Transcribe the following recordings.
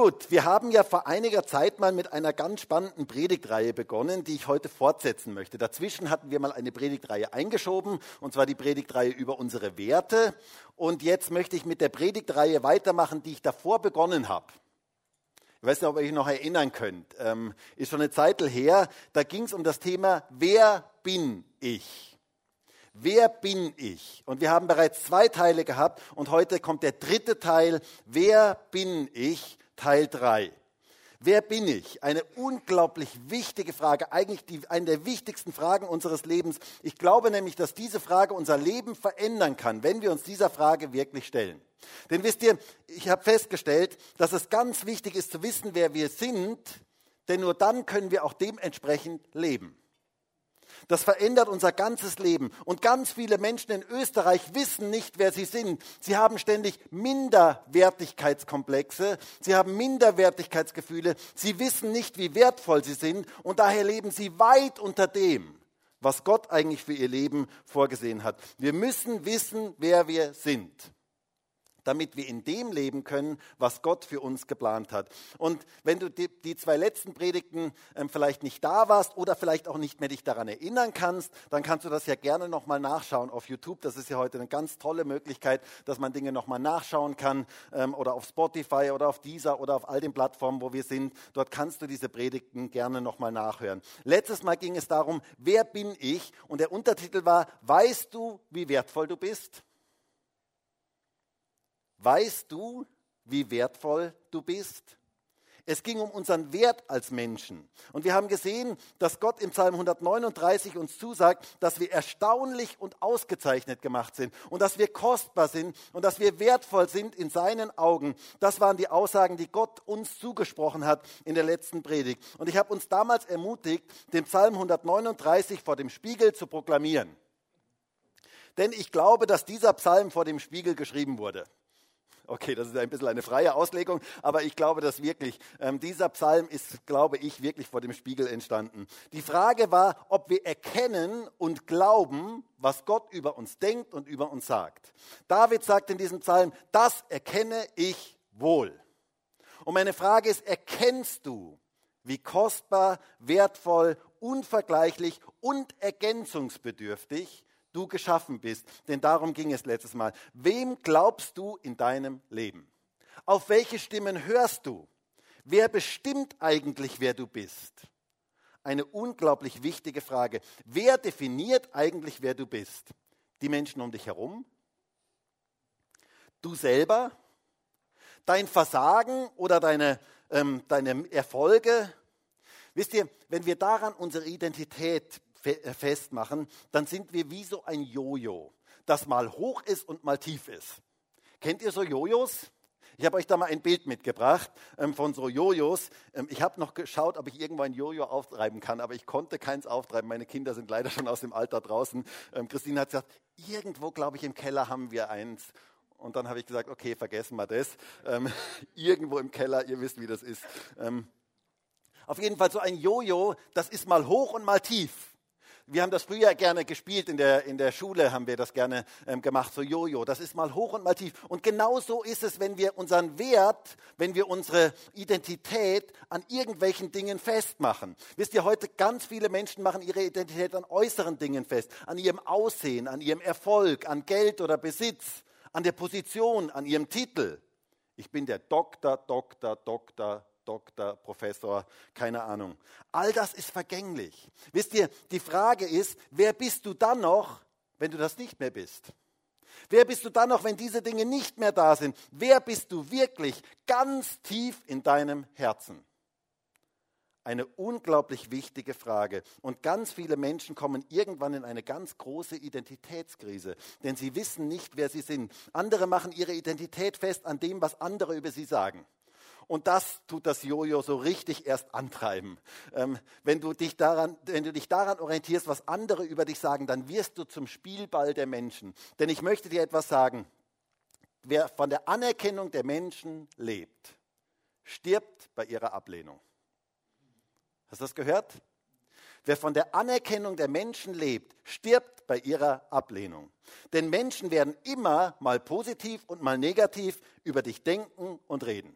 Gut, wir haben ja vor einiger Zeit mal mit einer ganz spannenden Predigtreihe begonnen, die ich heute fortsetzen möchte. Dazwischen hatten wir mal eine Predigtreihe eingeschoben, und zwar die Predigtreihe über unsere Werte. Und jetzt möchte ich mit der Predigtreihe weitermachen, die ich davor begonnen habe. Ich weiß nicht, ob ihr euch noch erinnern könnt. Ähm, ist schon eine Zeit her. Da ging es um das Thema, wer bin ich? Wer bin ich? Und wir haben bereits zwei Teile gehabt und heute kommt der dritte Teil. Wer bin ich? Teil 3. Wer bin ich? Eine unglaublich wichtige Frage, eigentlich die, eine der wichtigsten Fragen unseres Lebens. Ich glaube nämlich, dass diese Frage unser Leben verändern kann, wenn wir uns dieser Frage wirklich stellen. Denn wisst ihr, ich habe festgestellt, dass es ganz wichtig ist zu wissen, wer wir sind, denn nur dann können wir auch dementsprechend leben. Das verändert unser ganzes Leben. Und ganz viele Menschen in Österreich wissen nicht, wer sie sind. Sie haben ständig Minderwertigkeitskomplexe. Sie haben Minderwertigkeitsgefühle. Sie wissen nicht, wie wertvoll sie sind. Und daher leben sie weit unter dem, was Gott eigentlich für ihr Leben vorgesehen hat. Wir müssen wissen, wer wir sind damit wir in dem leben können, was Gott für uns geplant hat. Und wenn du die, die zwei letzten Predigten ähm, vielleicht nicht da warst oder vielleicht auch nicht mehr dich daran erinnern kannst, dann kannst du das ja gerne nochmal nachschauen auf YouTube. Das ist ja heute eine ganz tolle Möglichkeit, dass man Dinge nochmal nachschauen kann ähm, oder auf Spotify oder auf Deezer oder auf all den Plattformen, wo wir sind. Dort kannst du diese Predigten gerne nochmal nachhören. Letztes Mal ging es darum, wer bin ich? Und der Untertitel war, weißt du, wie wertvoll du bist? Weißt du, wie wertvoll du bist? Es ging um unseren Wert als Menschen. Und wir haben gesehen, dass Gott im Psalm 139 uns zusagt, dass wir erstaunlich und ausgezeichnet gemacht sind und dass wir kostbar sind und dass wir wertvoll sind in seinen Augen. Das waren die Aussagen, die Gott uns zugesprochen hat in der letzten Predigt. Und ich habe uns damals ermutigt, den Psalm 139 vor dem Spiegel zu proklamieren. Denn ich glaube, dass dieser Psalm vor dem Spiegel geschrieben wurde. Okay, das ist ein bisschen eine freie Auslegung, aber ich glaube dass wirklich. Ähm, dieser Psalm ist, glaube ich, wirklich vor dem Spiegel entstanden. Die Frage war, ob wir erkennen und glauben, was Gott über uns denkt und über uns sagt. David sagt in diesem Psalm, das erkenne ich wohl. Und meine Frage ist, erkennst du, wie kostbar, wertvoll, unvergleichlich und ergänzungsbedürftig du geschaffen bist. Denn darum ging es letztes Mal. Wem glaubst du in deinem Leben? Auf welche Stimmen hörst du? Wer bestimmt eigentlich, wer du bist? Eine unglaublich wichtige Frage. Wer definiert eigentlich, wer du bist? Die Menschen um dich herum? Du selber? Dein Versagen oder deine, ähm, deine Erfolge? Wisst ihr, wenn wir daran unsere Identität festmachen, dann sind wir wie so ein Jojo, das mal hoch ist und mal tief ist. Kennt ihr so Jojos? Ich habe euch da mal ein Bild mitgebracht ähm, von so Jojos. Ähm, ich habe noch geschaut, ob ich irgendwo ein Jojo auftreiben kann, aber ich konnte keins auftreiben. Meine Kinder sind leider schon aus dem Alter draußen. Ähm, Christine hat gesagt, irgendwo, glaube ich, im Keller haben wir eins. Und dann habe ich gesagt, okay, vergessen wir das. Ähm, irgendwo im Keller, ihr wisst, wie das ist. Ähm, auf jeden Fall so ein Jojo, das ist mal hoch und mal tief. Wir haben das früher gerne gespielt, in der, in der Schule haben wir das gerne ähm, gemacht, so Jojo. Das ist mal hoch und mal tief. Und genau so ist es, wenn wir unseren Wert, wenn wir unsere Identität an irgendwelchen Dingen festmachen. Wisst ihr, heute ganz viele Menschen machen ihre Identität an äußeren Dingen fest, an ihrem Aussehen, an ihrem Erfolg, an Geld oder Besitz, an der Position, an ihrem Titel. Ich bin der Doktor, Doktor, Doktor, Doktor, Professor, keine Ahnung. All das ist vergänglich. Wisst ihr, die Frage ist, wer bist du dann noch, wenn du das nicht mehr bist? Wer bist du dann noch, wenn diese Dinge nicht mehr da sind? Wer bist du wirklich ganz tief in deinem Herzen? Eine unglaublich wichtige Frage. Und ganz viele Menschen kommen irgendwann in eine ganz große Identitätskrise, denn sie wissen nicht, wer sie sind. Andere machen ihre Identität fest an dem, was andere über sie sagen. Und das tut das Jojo so richtig erst antreiben. Ähm, wenn, du dich daran, wenn du dich daran orientierst, was andere über dich sagen, dann wirst du zum Spielball der Menschen. Denn ich möchte dir etwas sagen. Wer von der Anerkennung der Menschen lebt, stirbt bei ihrer Ablehnung. Hast du das gehört? Wer von der Anerkennung der Menschen lebt, stirbt bei ihrer Ablehnung. Denn Menschen werden immer mal positiv und mal negativ über dich denken und reden.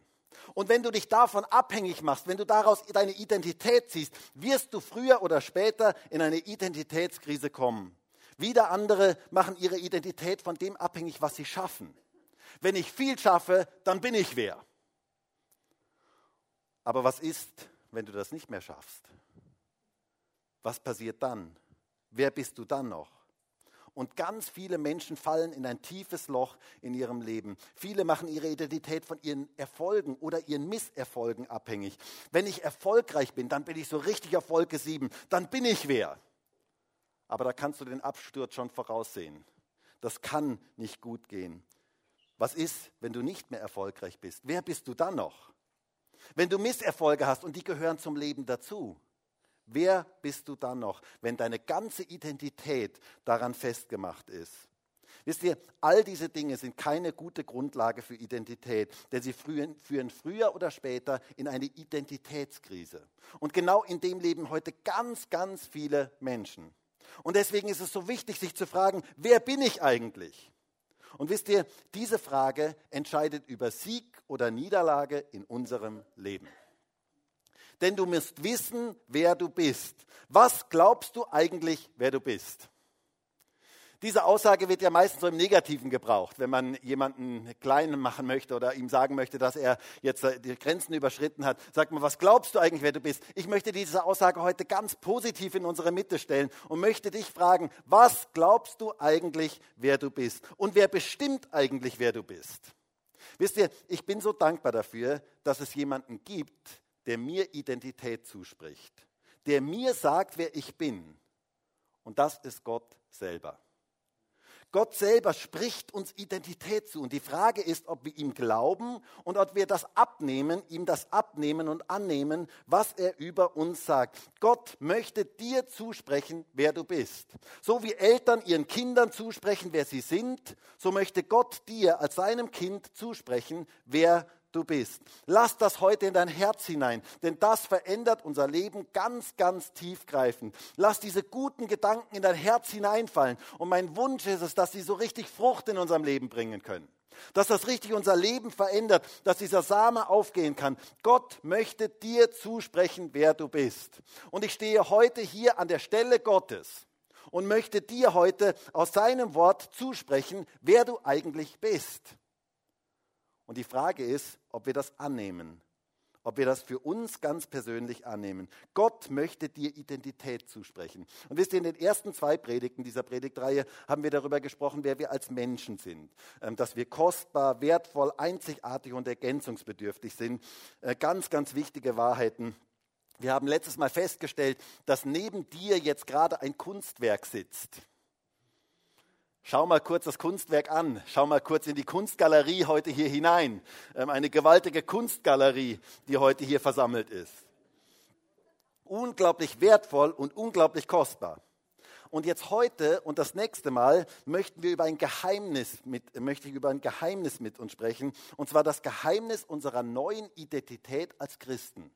Und wenn du dich davon abhängig machst, wenn du daraus deine Identität ziehst, wirst du früher oder später in eine Identitätskrise kommen. Wieder andere machen ihre Identität von dem abhängig, was sie schaffen. Wenn ich viel schaffe, dann bin ich wer. Aber was ist, wenn du das nicht mehr schaffst? Was passiert dann? Wer bist du dann noch? Und ganz viele Menschen fallen in ein tiefes Loch in ihrem Leben. Viele machen ihre Identität von ihren Erfolgen oder ihren Misserfolgen abhängig. Wenn ich erfolgreich bin, dann bin ich so richtig Wolke 7. Dann bin ich wer. Aber da kannst du den Absturz schon voraussehen. Das kann nicht gut gehen. Was ist, wenn du nicht mehr erfolgreich bist? Wer bist du dann noch? Wenn du Misserfolge hast und die gehören zum Leben dazu, wer bist du dann noch, wenn deine ganze Identität daran festgemacht ist? Wisst ihr, all diese Dinge sind keine gute Grundlage für Identität, denn sie führen früher oder später in eine Identitätskrise. Und genau in dem leben heute ganz, ganz viele Menschen. Und deswegen ist es so wichtig, sich zu fragen, wer bin ich eigentlich? Und wisst ihr, diese Frage entscheidet über Sieg oder Niederlage in unserem Leben. Denn du musst wissen, wer du bist. Was glaubst du eigentlich, wer du bist? Diese Aussage wird ja meistens so im Negativen gebraucht, wenn man jemanden klein machen möchte oder ihm sagen möchte, dass er jetzt die Grenzen überschritten hat. Sagt man, was glaubst du eigentlich, wer du bist? Ich möchte diese Aussage heute ganz positiv in unsere Mitte stellen und möchte dich fragen, was glaubst du eigentlich, wer du bist? Und wer bestimmt eigentlich, wer du bist? Wisst ihr, ich bin so dankbar dafür, dass es jemanden gibt, der mir Identität zuspricht, der mir sagt, wer ich bin. Und das ist Gott selber. Gott selber spricht uns Identität zu. Und die Frage ist, ob wir ihm glauben und ob wir das abnehmen, ihm das abnehmen und annehmen, was er über uns sagt. Gott möchte dir zusprechen, wer du bist. So wie Eltern ihren Kindern zusprechen, wer sie sind, so möchte Gott dir als seinem Kind zusprechen, wer du bist. Lass das heute in dein Herz hinein, denn das verändert unser Leben ganz, ganz tiefgreifend. Lass diese guten Gedanken in dein Herz hineinfallen. Und mein Wunsch ist es, dass sie so richtig Frucht in unserem Leben bringen können. Dass das richtig unser Leben verändert, dass dieser Same aufgehen kann. Gott möchte dir zusprechen, wer du bist. Und ich stehe heute hier an der Stelle Gottes und möchte dir heute aus seinem Wort zusprechen, wer du eigentlich bist. Und die Frage ist, ob wir das annehmen, ob wir das für uns ganz persönlich annehmen. Gott möchte dir Identität zusprechen. Und wisst ihr, in den ersten zwei Predigten dieser Predigtreihe haben wir darüber gesprochen, wer wir als Menschen sind. Ähm, dass wir kostbar, wertvoll, einzigartig und ergänzungsbedürftig sind. Äh, ganz, ganz wichtige Wahrheiten. Wir haben letztes Mal festgestellt, dass neben dir jetzt gerade ein Kunstwerk sitzt. Schau mal kurz das Kunstwerk an. Schau mal kurz in die Kunstgalerie heute hier hinein. Ähm, eine gewaltige Kunstgalerie, die heute hier versammelt ist. Unglaublich wertvoll und unglaublich kostbar. Und jetzt heute und das nächste Mal möchten wir über ein Geheimnis mit, möchte ich über ein Geheimnis mit uns sprechen. Und zwar das Geheimnis unserer neuen Identität als Christen.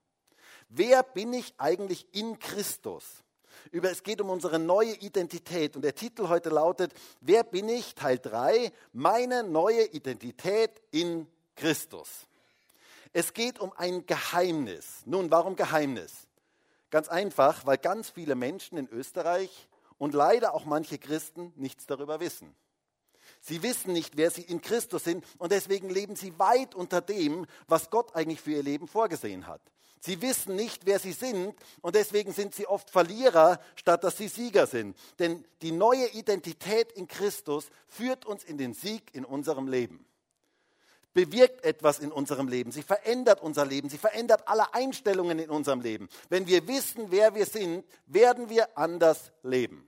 Wer bin ich eigentlich in Christus? Über, es geht um unsere neue Identität. Und der Titel heute lautet, wer bin ich? Teil 3, meine neue Identität in Christus. Es geht um ein Geheimnis. Nun, warum Geheimnis? Ganz einfach, weil ganz viele Menschen in Österreich und leider auch manche Christen nichts darüber wissen. Sie wissen nicht, wer sie in Christus sind und deswegen leben sie weit unter dem, was Gott eigentlich für ihr Leben vorgesehen hat. Sie wissen nicht, wer sie sind und deswegen sind sie oft Verlierer, statt dass sie Sieger sind. Denn die neue Identität in Christus führt uns in den Sieg in unserem Leben. Bewirkt etwas in unserem Leben. Sie verändert unser Leben. Sie verändert alle Einstellungen in unserem Leben. Wenn wir wissen, wer wir sind, werden wir anders leben.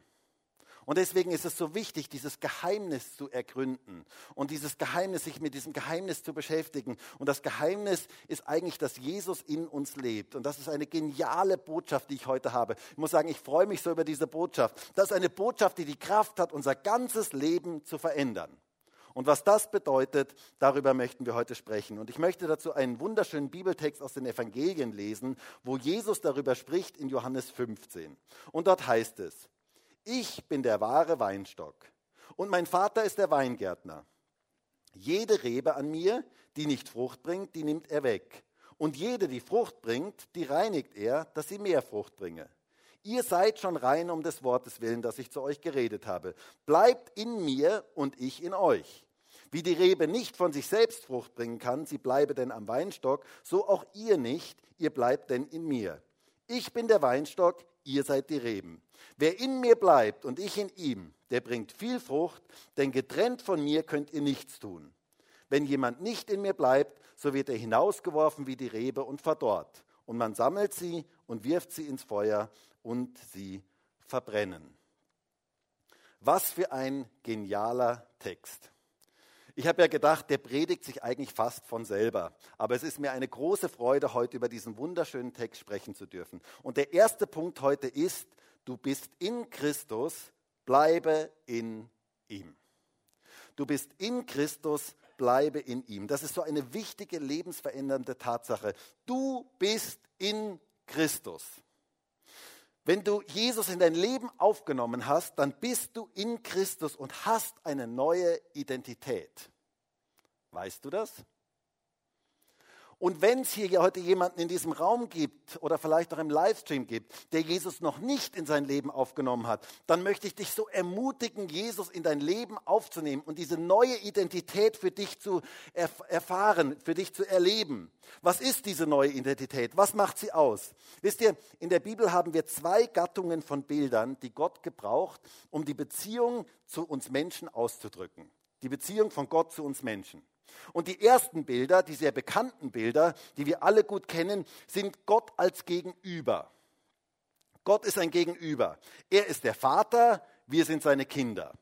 Und deswegen ist es so wichtig, dieses Geheimnis zu ergründen und dieses Geheimnis, sich mit diesem Geheimnis zu beschäftigen. Und das Geheimnis ist eigentlich, dass Jesus in uns lebt. Und das ist eine geniale Botschaft, die ich heute habe. Ich muss sagen, ich freue mich so über diese Botschaft. Das ist eine Botschaft, die die Kraft hat, unser ganzes Leben zu verändern. Und was das bedeutet, darüber möchten wir heute sprechen. Und ich möchte dazu einen wunderschönen Bibeltext aus den Evangelien lesen, wo Jesus darüber spricht in Johannes 15. Und dort heißt es, ich bin der wahre Weinstock und mein Vater ist der Weingärtner. Jede Rebe an mir, die nicht Frucht bringt, die nimmt er weg. Und jede, die Frucht bringt, die reinigt er, dass sie mehr Frucht bringe. Ihr seid schon rein um des Wortes willen, das ich zu euch geredet habe. Bleibt in mir und ich in euch. Wie die Rebe nicht von sich selbst Frucht bringen kann, sie bleibe denn am Weinstock, so auch ihr nicht, ihr bleibt denn in mir. Ich bin der Weinstock, ihr seid die Reben. Wer in mir bleibt und ich in ihm, der bringt viel Frucht, denn getrennt von mir könnt ihr nichts tun. Wenn jemand nicht in mir bleibt, so wird er hinausgeworfen wie die Rebe und verdorrt. Und man sammelt sie und wirft sie ins Feuer und sie verbrennen. Was für ein genialer Text. Ich habe ja gedacht, der predigt sich eigentlich fast von selber. Aber es ist mir eine große Freude, heute über diesen wunderschönen Text sprechen zu dürfen. Und der erste Punkt heute ist, du bist in Christus, bleibe in ihm. Du bist in Christus, bleibe in ihm. Das ist so eine wichtige, lebensverändernde Tatsache. Du bist in Christus. Wenn du Jesus in dein Leben aufgenommen hast, dann bist du in Christus und hast eine neue Identität. Weißt du das? Und wenn es hier heute jemanden in diesem Raum gibt oder vielleicht auch im Livestream gibt, der Jesus noch nicht in sein Leben aufgenommen hat, dann möchte ich dich so ermutigen, Jesus in dein Leben aufzunehmen und diese neue Identität für dich zu erf erfahren, für dich zu erleben. Was ist diese neue Identität? Was macht sie aus? Wisst ihr, in der Bibel haben wir zwei Gattungen von Bildern, die Gott gebraucht, um die Beziehung zu uns Menschen auszudrücken. Die Beziehung von Gott zu uns Menschen. Und die ersten Bilder, die sehr bekannten Bilder, die wir alle gut kennen, sind Gott als Gegenüber. Gott ist ein Gegenüber. Er ist der Vater, wir sind seine Kinder.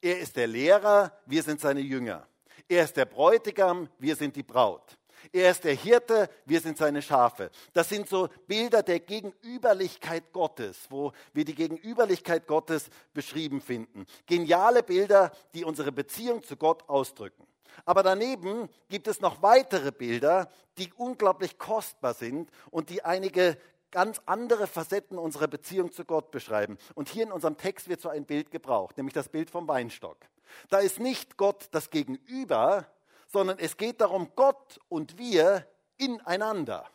Er ist der Lehrer, wir sind seine Jünger. Er ist der Bräutigam, wir sind die Braut. Er ist der Hirte, wir sind seine Schafe. Das sind so Bilder der Gegenüberlichkeit Gottes, wo wir die Gegenüberlichkeit Gottes beschrieben finden. Geniale Bilder, die unsere Beziehung zu Gott ausdrücken. Aber daneben gibt es noch weitere Bilder, die unglaublich kostbar sind und die einige ganz andere Facetten unserer Beziehung zu Gott beschreiben. Und hier in unserem Text wird so ein Bild gebraucht, nämlich das Bild vom Weinstock. Da ist nicht Gott das Gegenüber, sondern es geht darum, Gott und wir ineinander.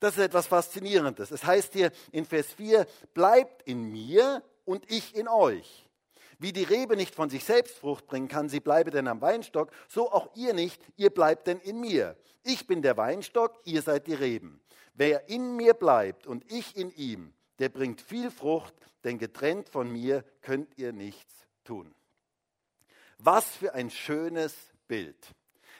Das ist etwas Faszinierendes. Es heißt hier in Vers 4, bleibt in mir und ich in euch. Wie die Rebe nicht von sich selbst Frucht bringen kann, sie bleibe denn am Weinstock, so auch ihr nicht, ihr bleibt denn in mir. Ich bin der Weinstock, ihr seid die Reben. Wer in mir bleibt und ich in ihm, der bringt viel Frucht, denn getrennt von mir könnt ihr nichts tun. Was für ein schönes Bild.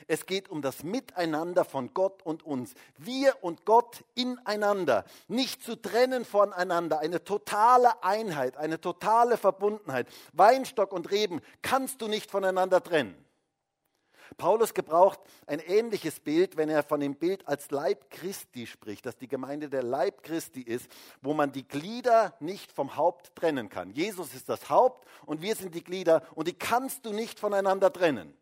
Es geht um das Miteinander von Gott und uns. Wir und Gott ineinander. Nicht zu trennen voneinander. Eine totale Einheit, eine totale Verbundenheit. Weinstock und Reben kannst du nicht voneinander trennen. Paulus gebraucht ein ähnliches Bild, wenn er von dem Bild als Leib Christi spricht, dass die Gemeinde der Leib Christi ist, wo man die Glieder nicht vom Haupt trennen kann. Jesus ist das Haupt und wir sind die Glieder und die kannst du nicht voneinander trennen.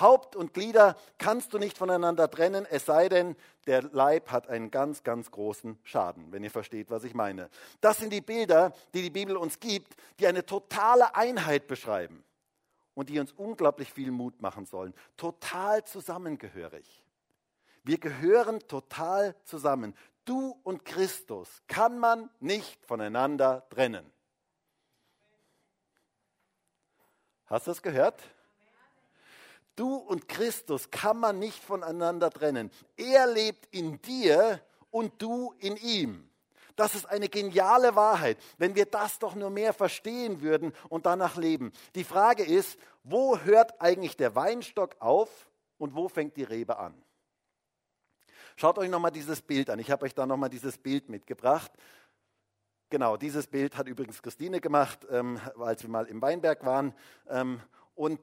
Haupt und Glieder kannst du nicht voneinander trennen, es sei denn, der Leib hat einen ganz, ganz großen Schaden, wenn ihr versteht, was ich meine. Das sind die Bilder, die die Bibel uns gibt, die eine totale Einheit beschreiben und die uns unglaublich viel Mut machen sollen. Total zusammengehörig. Wir gehören total zusammen. Du und Christus kann man nicht voneinander trennen. Hast du das gehört? Du und Christus kann man nicht voneinander trennen. Er lebt in dir und du in ihm. Das ist eine geniale Wahrheit, wenn wir das doch nur mehr verstehen würden und danach leben. Die Frage ist, wo hört eigentlich der Weinstock auf und wo fängt die Rebe an? Schaut euch nochmal dieses Bild an. Ich habe euch da nochmal dieses Bild mitgebracht. Genau, dieses Bild hat übrigens Christine gemacht, ähm, als wir mal im Weinberg waren. Ähm, und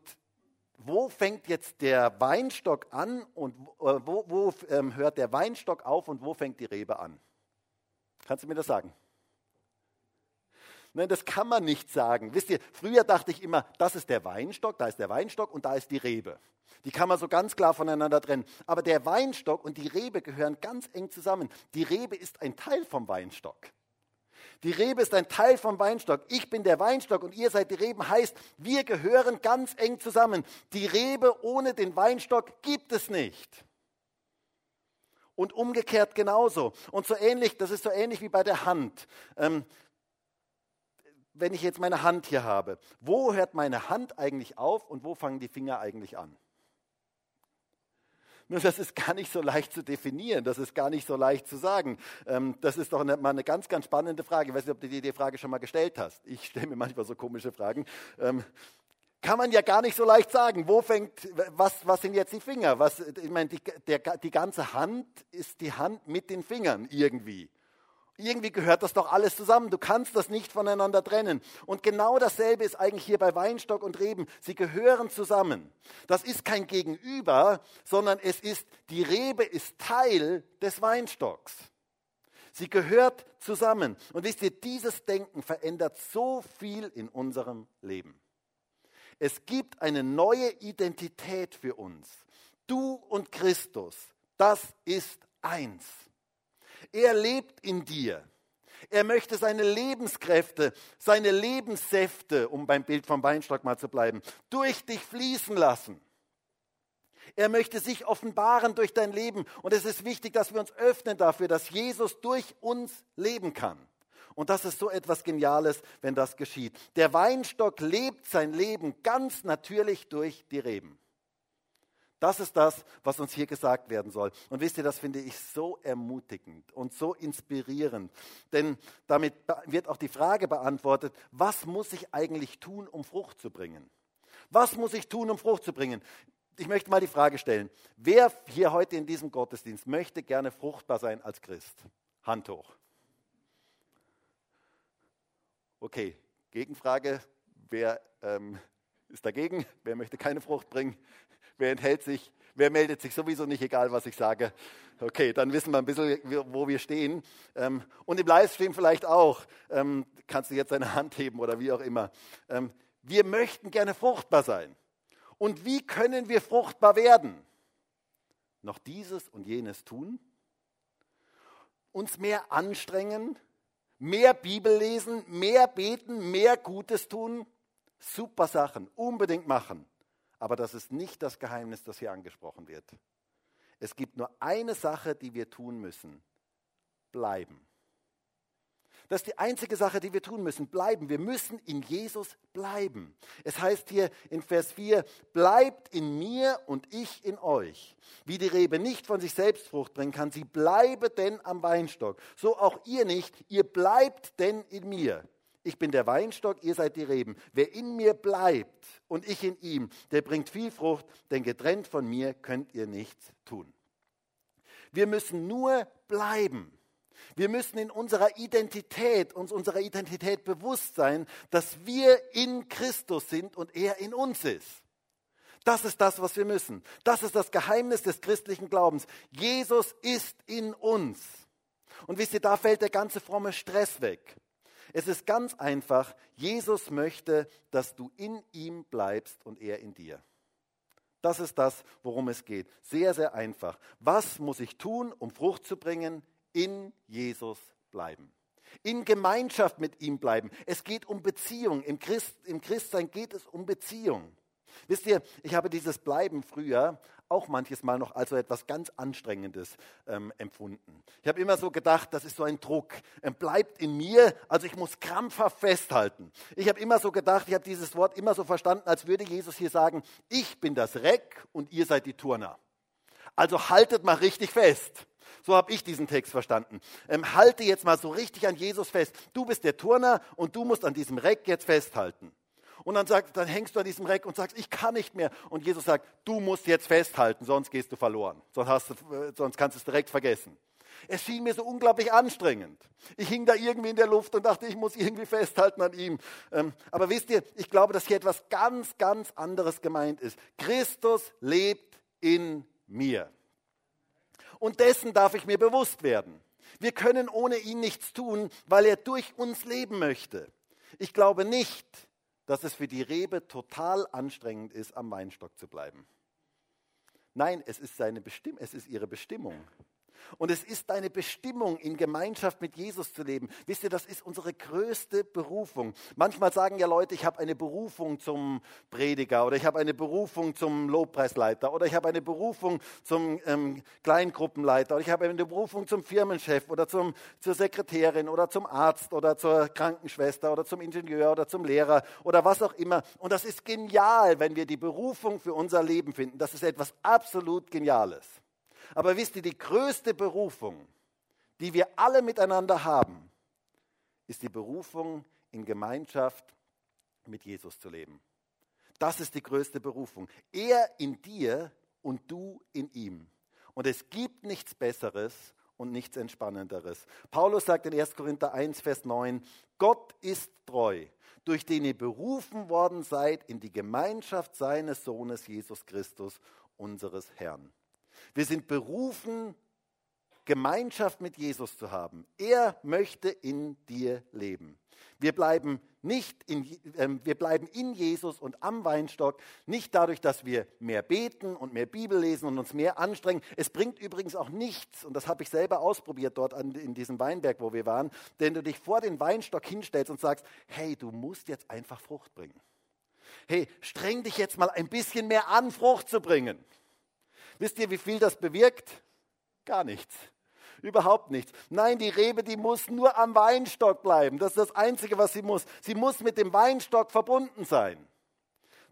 wo fängt jetzt der Weinstock an und äh, wo, wo ähm, hört der Weinstock auf und wo fängt die Rebe an? Kannst du mir das sagen? Nein, das kann man nicht sagen. Wisst ihr, früher dachte ich immer, das ist der Weinstock, da ist der Weinstock und da ist die Rebe. Die kann man so ganz klar voneinander trennen. Aber der Weinstock und die Rebe gehören ganz eng zusammen. Die Rebe ist ein Teil vom Weinstock. Die Rebe ist ein Teil vom Weinstock. Ich bin der Weinstock und ihr seid die Reben. Heißt, wir gehören ganz eng zusammen. Die Rebe ohne den Weinstock gibt es nicht. Und umgekehrt genauso. Und so ähnlich, das ist so ähnlich wie bei der Hand. Ähm, wenn ich jetzt meine Hand hier habe, wo hört meine Hand eigentlich auf und wo fangen die Finger eigentlich an? Nur das ist gar nicht so leicht zu definieren, das ist gar nicht so leicht zu sagen. Ähm, das ist doch eine, mal eine ganz, ganz spannende Frage. Ich weiß nicht, ob du dir die Frage schon mal gestellt hast. Ich stelle mir manchmal so komische Fragen. Ähm, kann man ja gar nicht so leicht sagen. Wo fängt, was, was sind jetzt die Finger? Was, ich meine, die, der, die ganze Hand ist die Hand mit den Fingern irgendwie. Irgendwie gehört das doch alles zusammen. Du kannst das nicht voneinander trennen. Und genau dasselbe ist eigentlich hier bei Weinstock und Reben. Sie gehören zusammen. Das ist kein Gegenüber, sondern es ist, die Rebe ist Teil des Weinstocks. Sie gehört zusammen. Und wisst ihr, dieses Denken verändert so viel in unserem Leben. Es gibt eine neue Identität für uns. Du und Christus, das ist eins. Er lebt in dir. Er möchte seine Lebenskräfte, seine Lebenssäfte, um beim Bild vom Weinstock mal zu bleiben, durch dich fließen lassen. Er möchte sich offenbaren durch dein Leben. Und es ist wichtig, dass wir uns öffnen dafür, dass Jesus durch uns leben kann. Und das ist so etwas Geniales, wenn das geschieht. Der Weinstock lebt sein Leben ganz natürlich durch die Reben. Das ist das, was uns hier gesagt werden soll. Und wisst ihr, das finde ich so ermutigend und so inspirierend. Denn damit wird auch die Frage beantwortet, was muss ich eigentlich tun, um Frucht zu bringen? Was muss ich tun, um Frucht zu bringen? Ich möchte mal die Frage stellen, wer hier heute in diesem Gottesdienst möchte gerne fruchtbar sein als Christ? Hand hoch. Okay, Gegenfrage, wer ähm, ist dagegen? Wer möchte keine Frucht bringen? Wer enthält sich? Wer meldet sich sowieso nicht, egal was ich sage? Okay, dann wissen wir ein bisschen, wo wir stehen. Ähm, und im Livestream vielleicht auch. Ähm, kannst du jetzt deine Hand heben oder wie auch immer. Ähm, wir möchten gerne fruchtbar sein. Und wie können wir fruchtbar werden? Noch dieses und jenes tun? Uns mehr anstrengen? Mehr Bibel lesen? Mehr beten? Mehr Gutes tun? Super Sachen. Unbedingt machen. Aber das ist nicht das Geheimnis, das hier angesprochen wird. Es gibt nur eine Sache, die wir tun müssen. Bleiben. Das ist die einzige Sache, die wir tun müssen. Bleiben. Wir müssen in Jesus bleiben. Es heißt hier in Vers 4, bleibt in mir und ich in euch. Wie die Rebe nicht von sich selbst Frucht bringen kann, sie bleibe denn am Weinstock. So auch ihr nicht, ihr bleibt denn in mir. Ich bin der Weinstock, ihr seid die Reben. Wer in mir bleibt und ich in ihm, der bringt viel Frucht, denn getrennt von mir könnt ihr nichts tun. Wir müssen nur bleiben. Wir müssen in unserer Identität, uns unserer Identität bewusst sein, dass wir in Christus sind und er in uns ist. Das ist das, was wir müssen. Das ist das Geheimnis des christlichen Glaubens. Jesus ist in uns. Und wisst ihr, da fällt der ganze fromme Stress weg. Es ist ganz einfach, Jesus möchte, dass du in ihm bleibst und er in dir. Das ist das, worum es geht. Sehr, sehr einfach. Was muss ich tun, um Frucht zu bringen? In Jesus bleiben. In Gemeinschaft mit ihm bleiben. Es geht um Beziehung. Im, Christ, Im Christsein geht es um Beziehung. Wisst ihr, ich habe dieses Bleiben früher auch manches Mal noch als so etwas ganz Anstrengendes ähm, empfunden. Ich habe immer so gedacht, das ist so ein Druck. Ähm, bleibt in mir, also ich muss krampfhaft festhalten. Ich habe immer so gedacht, ich habe dieses Wort immer so verstanden, als würde Jesus hier sagen, ich bin das Reck und ihr seid die Turner. Also haltet mal richtig fest. So habe ich diesen Text verstanden. Ähm, halte jetzt mal so richtig an Jesus fest. Du bist der Turner und du musst an diesem Reck jetzt festhalten. Und dann, sagt, dann hängst du an diesem Reck und sagst, ich kann nicht mehr. Und Jesus sagt, du musst jetzt festhalten, sonst gehst du verloren. Sonst, hast du, äh, sonst kannst du es direkt vergessen. Es schien mir so unglaublich anstrengend. Ich hing da irgendwie in der Luft und dachte, ich muss irgendwie festhalten an ihm. Ähm, aber wisst ihr, ich glaube, dass hier etwas ganz, ganz anderes gemeint ist. Christus lebt in mir. Und dessen darf ich mir bewusst werden. Wir können ohne ihn nichts tun, weil er durch uns leben möchte. Ich glaube nicht, dass es für die Rebe total anstrengend ist, am Weinstock zu bleiben. Nein, es ist, seine Bestimm es ist ihre Bestimmung. Und es ist deine Bestimmung, in Gemeinschaft mit Jesus zu leben. Wisst ihr, das ist unsere größte Berufung. Manchmal sagen ja Leute, ich habe eine Berufung zum Prediger oder ich habe eine Berufung zum Lobpreisleiter oder ich habe eine Berufung zum ähm, Kleingruppenleiter oder ich habe eine Berufung zum Firmenchef oder zum, zur Sekretärin oder zum Arzt oder zur Krankenschwester oder zum Ingenieur oder zum Lehrer oder was auch immer. Und das ist genial, wenn wir die Berufung für unser Leben finden. Das ist etwas absolut Geniales. Aber wisst ihr, die größte Berufung, die wir alle miteinander haben, ist die Berufung, in Gemeinschaft mit Jesus zu leben. Das ist die größte Berufung. Er in dir und du in ihm. Und es gibt nichts Besseres und nichts Entspannenderes. Paulus sagt in 1. Korinther 1, Vers 9, Gott ist treu, durch den ihr berufen worden seid in die Gemeinschaft seines Sohnes Jesus Christus, unseres Herrn. Wir sind berufen, Gemeinschaft mit Jesus zu haben. Er möchte in dir leben. Wir bleiben nicht in, äh, wir bleiben in Jesus und am Weinstock, nicht dadurch, dass wir mehr beten und mehr Bibel lesen und uns mehr anstrengen. Es bringt übrigens auch nichts, und das habe ich selber ausprobiert dort an, in diesem Weinberg, wo wir waren, denn du dich vor den Weinstock hinstellst und sagst, hey, du musst jetzt einfach Frucht bringen. Hey, streng dich jetzt mal ein bisschen mehr an, Frucht zu bringen. Wisst ihr, wie viel das bewirkt? Gar nichts. Überhaupt nichts. Nein, die Rebe, die muss nur am Weinstock bleiben. Das ist das Einzige, was sie muss. Sie muss mit dem Weinstock verbunden sein.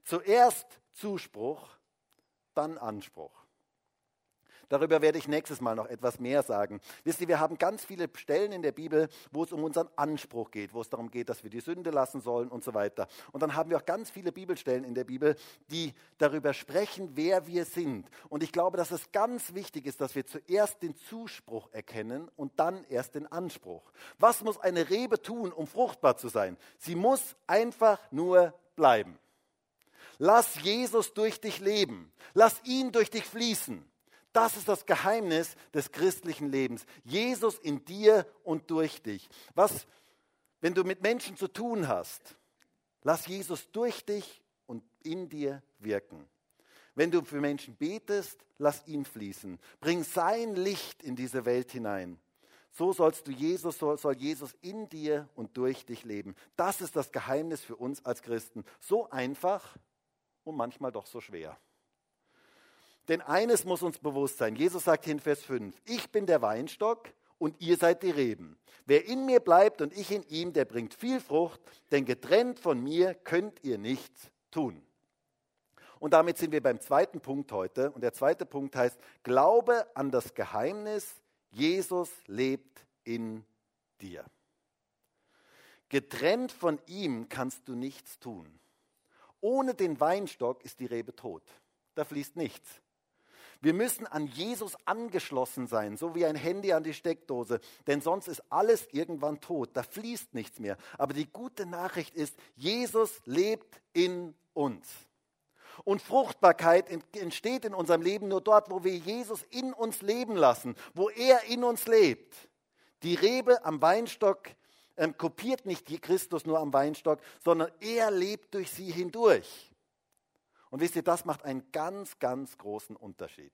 Zuerst Zuspruch, dann Anspruch. Darüber werde ich nächstes Mal noch etwas mehr sagen. Wisst ihr, wir haben ganz viele Stellen in der Bibel, wo es um unseren Anspruch geht, wo es darum geht, dass wir die Sünde lassen sollen und so weiter. Und dann haben wir auch ganz viele Bibelstellen in der Bibel, die darüber sprechen, wer wir sind. Und ich glaube, dass es ganz wichtig ist, dass wir zuerst den Zuspruch erkennen und dann erst den Anspruch. Was muss eine Rebe tun, um fruchtbar zu sein? Sie muss einfach nur bleiben. Lass Jesus durch dich leben. Lass ihn durch dich fließen. Das ist das Geheimnis des christlichen Lebens. Jesus in dir und durch dich. Was, wenn du mit Menschen zu tun hast, lass Jesus durch dich und in dir wirken. Wenn du für Menschen betest, lass ihn fließen. Bring sein Licht in diese Welt hinein. So sollst du Jesus, soll Jesus in dir und durch dich leben. Das ist das Geheimnis für uns als Christen. So einfach und manchmal doch so schwer. Denn eines muss uns bewusst sein. Jesus sagt in Vers 5, ich bin der Weinstock und ihr seid die Reben. Wer in mir bleibt und ich in ihm, der bringt viel Frucht, denn getrennt von mir könnt ihr nichts tun. Und damit sind wir beim zweiten Punkt heute. Und der zweite Punkt heißt, Glaube an das Geheimnis, Jesus lebt in dir. Getrennt von ihm kannst du nichts tun. Ohne den Weinstock ist die Rebe tot. Da fließt nichts. Wir müssen an Jesus angeschlossen sein, so wie ein Handy an die Steckdose, denn sonst ist alles irgendwann tot, da fließt nichts mehr. Aber die gute Nachricht ist, Jesus lebt in uns. Und Fruchtbarkeit entsteht in unserem Leben nur dort, wo wir Jesus in uns leben lassen, wo er in uns lebt. Die Rebe am Weinstock ähm, kopiert nicht Christus nur am Weinstock, sondern er lebt durch sie hindurch. Und wisst ihr, das macht einen ganz, ganz großen Unterschied.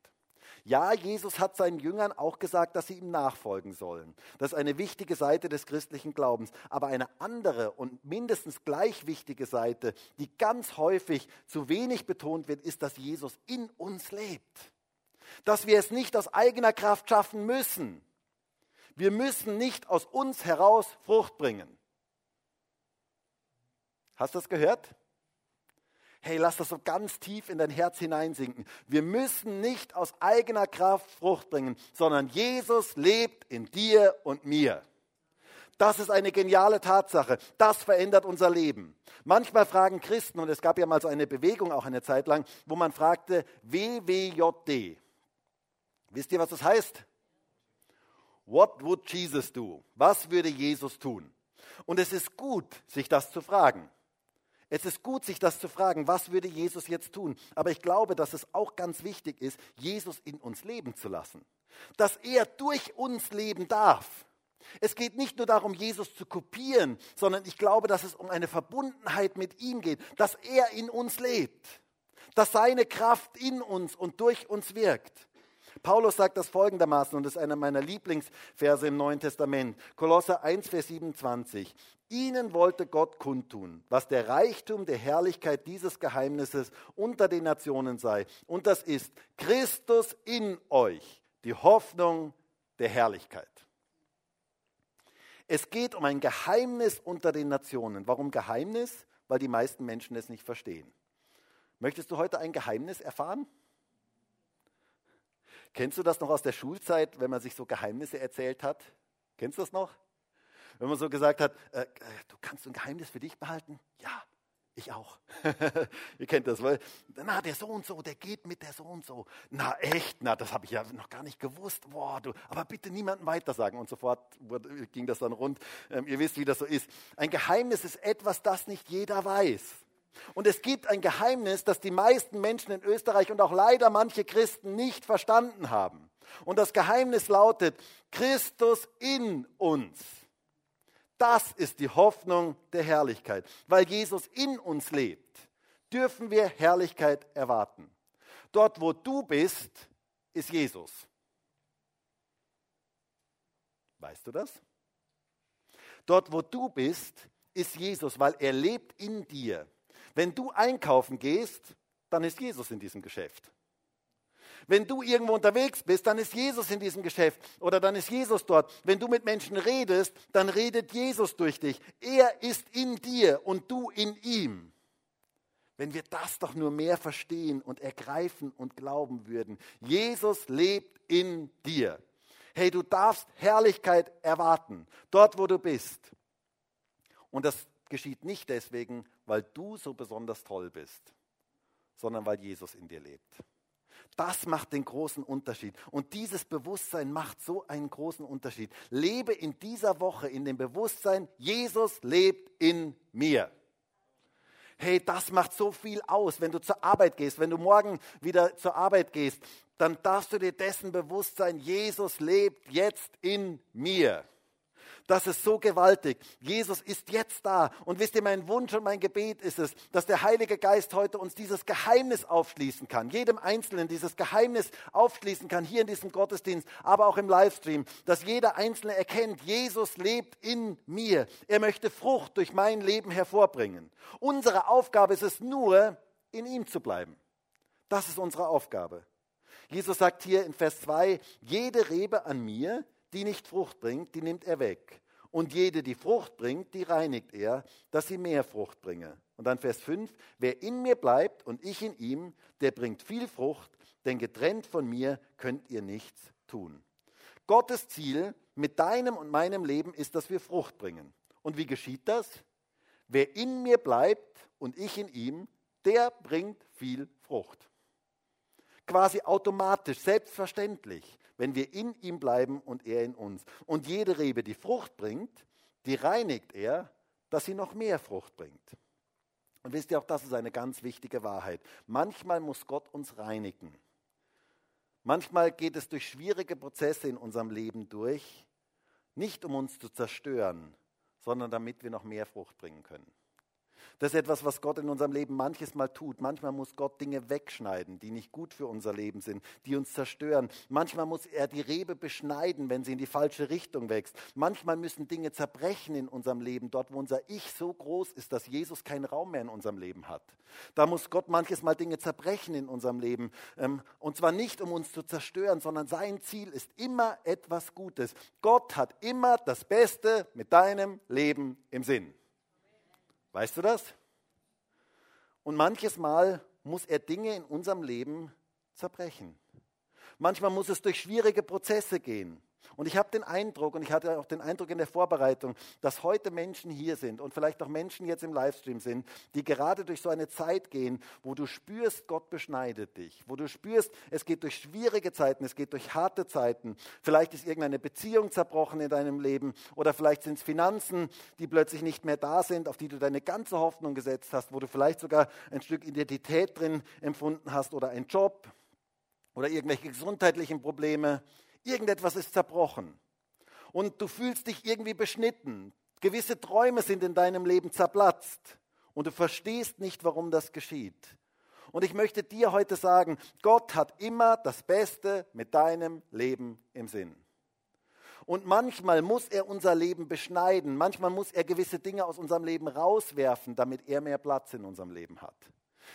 Ja, Jesus hat seinen Jüngern auch gesagt, dass sie ihm nachfolgen sollen. Das ist eine wichtige Seite des christlichen Glaubens. Aber eine andere und mindestens gleich wichtige Seite, die ganz häufig zu wenig betont wird, ist, dass Jesus in uns lebt. Dass wir es nicht aus eigener Kraft schaffen müssen. Wir müssen nicht aus uns heraus Frucht bringen. Hast du das gehört? Hey, lass das so ganz tief in dein Herz hineinsinken. Wir müssen nicht aus eigener Kraft Frucht bringen, sondern Jesus lebt in dir und mir. Das ist eine geniale Tatsache. Das verändert unser Leben. Manchmal fragen Christen, und es gab ja mal so eine Bewegung auch eine Zeit lang, wo man fragte, WWJD. Wisst ihr, was das heißt? What would Jesus do? Was würde Jesus tun? Und es ist gut, sich das zu fragen. Es ist gut, sich das zu fragen, was würde Jesus jetzt tun? Aber ich glaube, dass es auch ganz wichtig ist, Jesus in uns leben zu lassen. Dass er durch uns leben darf. Es geht nicht nur darum, Jesus zu kopieren, sondern ich glaube, dass es um eine Verbundenheit mit ihm geht, dass er in uns lebt, dass seine Kraft in uns und durch uns wirkt. Paulus sagt das folgendermaßen, und ist einer meiner Lieblingsverse im Neuen Testament. Kolosser 1, Vers 27. Ihnen wollte Gott kundtun, was der Reichtum der Herrlichkeit dieses Geheimnisses unter den Nationen sei. Und das ist Christus in euch, die Hoffnung der Herrlichkeit. Es geht um ein Geheimnis unter den Nationen. Warum Geheimnis? Weil die meisten Menschen es nicht verstehen. Möchtest du heute ein Geheimnis erfahren? Kennst du das noch aus der Schulzeit, wenn man sich so Geheimnisse erzählt hat? Kennst du das noch? Wenn man so gesagt hat, äh, du kannst ein Geheimnis für dich behalten? Ja, ich auch. Ihr kennt das, weil, na, der so und so, der geht mit der so und so. Na, echt? Na, das habe ich ja noch gar nicht gewusst. Boah, du, aber bitte niemandem weitersagen. Und sofort ging das dann rund. Ähm, ihr wisst, wie das so ist. Ein Geheimnis ist etwas, das nicht jeder weiß. Und es gibt ein Geheimnis, das die meisten Menschen in Österreich und auch leider manche Christen nicht verstanden haben. Und das Geheimnis lautet, Christus in uns. Das ist die Hoffnung der Herrlichkeit. Weil Jesus in uns lebt, dürfen wir Herrlichkeit erwarten. Dort, wo du bist, ist Jesus. Weißt du das? Dort, wo du bist, ist Jesus, weil er lebt in dir. Wenn du einkaufen gehst, dann ist Jesus in diesem Geschäft. Wenn du irgendwo unterwegs bist, dann ist Jesus in diesem Geschäft oder dann ist Jesus dort. Wenn du mit Menschen redest, dann redet Jesus durch dich. Er ist in dir und du in ihm. Wenn wir das doch nur mehr verstehen und ergreifen und glauben würden. Jesus lebt in dir. Hey, du darfst Herrlichkeit erwarten, dort wo du bist. Und das geschieht nicht deswegen, weil du so besonders toll bist, sondern weil Jesus in dir lebt. Das macht den großen Unterschied. Und dieses Bewusstsein macht so einen großen Unterschied. Lebe in dieser Woche in dem Bewusstsein, Jesus lebt in mir. Hey, das macht so viel aus, wenn du zur Arbeit gehst, wenn du morgen wieder zur Arbeit gehst, dann darfst du dir dessen bewusst sein, Jesus lebt jetzt in mir. Das ist so gewaltig. Jesus ist jetzt da. Und wisst ihr, mein Wunsch und mein Gebet ist es, dass der Heilige Geist heute uns dieses Geheimnis aufschließen kann. Jedem Einzelnen dieses Geheimnis aufschließen kann, hier in diesem Gottesdienst, aber auch im Livestream. Dass jeder Einzelne erkennt, Jesus lebt in mir. Er möchte Frucht durch mein Leben hervorbringen. Unsere Aufgabe ist es nur, in ihm zu bleiben. Das ist unsere Aufgabe. Jesus sagt hier in Vers 2, jede Rebe an mir, die nicht Frucht bringt, die nimmt er weg. Und jede, die Frucht bringt, die reinigt er, dass sie mehr Frucht bringe. Und dann Vers 5, wer in mir bleibt und ich in ihm, der bringt viel Frucht, denn getrennt von mir könnt ihr nichts tun. Gottes Ziel mit deinem und meinem Leben ist, dass wir Frucht bringen. Und wie geschieht das? Wer in mir bleibt und ich in ihm, der bringt viel Frucht. Quasi automatisch, selbstverständlich wenn wir in ihm bleiben und er in uns. Und jede Rebe, die Frucht bringt, die reinigt er, dass sie noch mehr Frucht bringt. Und wisst ihr, auch das ist eine ganz wichtige Wahrheit. Manchmal muss Gott uns reinigen. Manchmal geht es durch schwierige Prozesse in unserem Leben durch, nicht um uns zu zerstören, sondern damit wir noch mehr Frucht bringen können. Das ist etwas, was Gott in unserem Leben manches Mal tut. Manchmal muss Gott Dinge wegschneiden, die nicht gut für unser Leben sind, die uns zerstören. Manchmal muss er die Rebe beschneiden, wenn sie in die falsche Richtung wächst. Manchmal müssen Dinge zerbrechen in unserem Leben, dort wo unser Ich so groß ist, dass Jesus keinen Raum mehr in unserem Leben hat. Da muss Gott manches Mal Dinge zerbrechen in unserem Leben. Ähm, und zwar nicht, um uns zu zerstören, sondern sein Ziel ist immer etwas Gutes. Gott hat immer das Beste mit deinem Leben im Sinn. Weißt du das? Und manches Mal muss er Dinge in unserem Leben zerbrechen. Manchmal muss es durch schwierige Prozesse gehen. Und ich habe den Eindruck, und ich hatte auch den Eindruck in der Vorbereitung, dass heute Menschen hier sind und vielleicht auch Menschen jetzt im Livestream sind, die gerade durch so eine Zeit gehen, wo du spürst, Gott beschneidet dich, wo du spürst, es geht durch schwierige Zeiten, es geht durch harte Zeiten. Vielleicht ist irgendeine Beziehung zerbrochen in deinem Leben oder vielleicht sind es Finanzen, die plötzlich nicht mehr da sind, auf die du deine ganze Hoffnung gesetzt hast, wo du vielleicht sogar ein Stück Identität drin empfunden hast oder einen Job oder irgendwelche gesundheitlichen Probleme. Irgendetwas ist zerbrochen. Und du fühlst dich irgendwie beschnitten. Gewisse Träume sind in deinem Leben zerplatzt. Und du verstehst nicht, warum das geschieht. Und ich möchte dir heute sagen, Gott hat immer das Beste mit deinem Leben im Sinn. Und manchmal muss er unser Leben beschneiden, manchmal muss er gewisse Dinge aus unserem Leben rauswerfen, damit er mehr Platz in unserem Leben hat.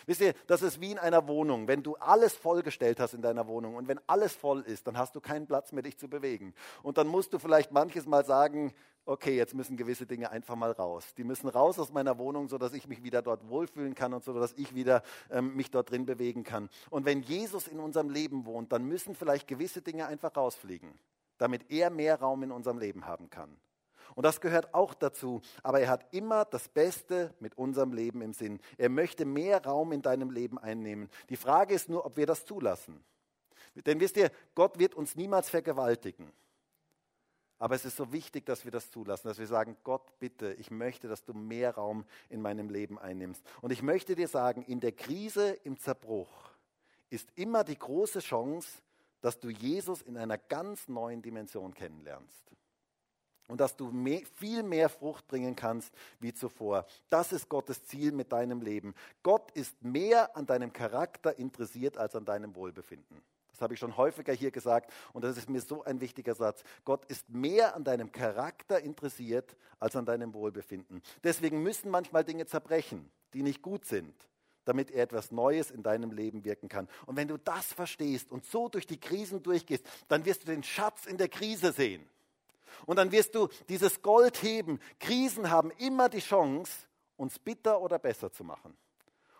Wisst ihr, das ist wie in einer Wohnung. Wenn du alles vollgestellt hast in deiner Wohnung und wenn alles voll ist, dann hast du keinen Platz mehr, dich zu bewegen. Und dann musst du vielleicht manches Mal sagen, okay, jetzt müssen gewisse Dinge einfach mal raus. Die müssen raus aus meiner Wohnung, sodass ich mich wieder dort wohlfühlen kann und sodass ich wieder ähm, mich dort drin bewegen kann. Und wenn Jesus in unserem Leben wohnt, dann müssen vielleicht gewisse Dinge einfach rausfliegen, damit er mehr Raum in unserem Leben haben kann. Und das gehört auch dazu. Aber er hat immer das Beste mit unserem Leben im Sinn. Er möchte mehr Raum in deinem Leben einnehmen. Die Frage ist nur, ob wir das zulassen. Denn wisst ihr, Gott wird uns niemals vergewaltigen. Aber es ist so wichtig, dass wir das zulassen, dass wir sagen, Gott, bitte, ich möchte, dass du mehr Raum in meinem Leben einnimmst. Und ich möchte dir sagen, in der Krise, im Zerbruch ist immer die große Chance, dass du Jesus in einer ganz neuen Dimension kennenlernst und dass du mehr, viel mehr Frucht bringen kannst wie zuvor. Das ist Gottes Ziel mit deinem Leben. Gott ist mehr an deinem Charakter interessiert als an deinem Wohlbefinden. Das habe ich schon häufiger hier gesagt und das ist mir so ein wichtiger Satz. Gott ist mehr an deinem Charakter interessiert als an deinem Wohlbefinden. Deswegen müssen manchmal Dinge zerbrechen, die nicht gut sind, damit er etwas Neues in deinem Leben wirken kann. Und wenn du das verstehst und so durch die Krisen durchgehst, dann wirst du den Schatz in der Krise sehen. Und dann wirst du dieses Gold heben. Krisen haben immer die Chance, uns bitter oder besser zu machen.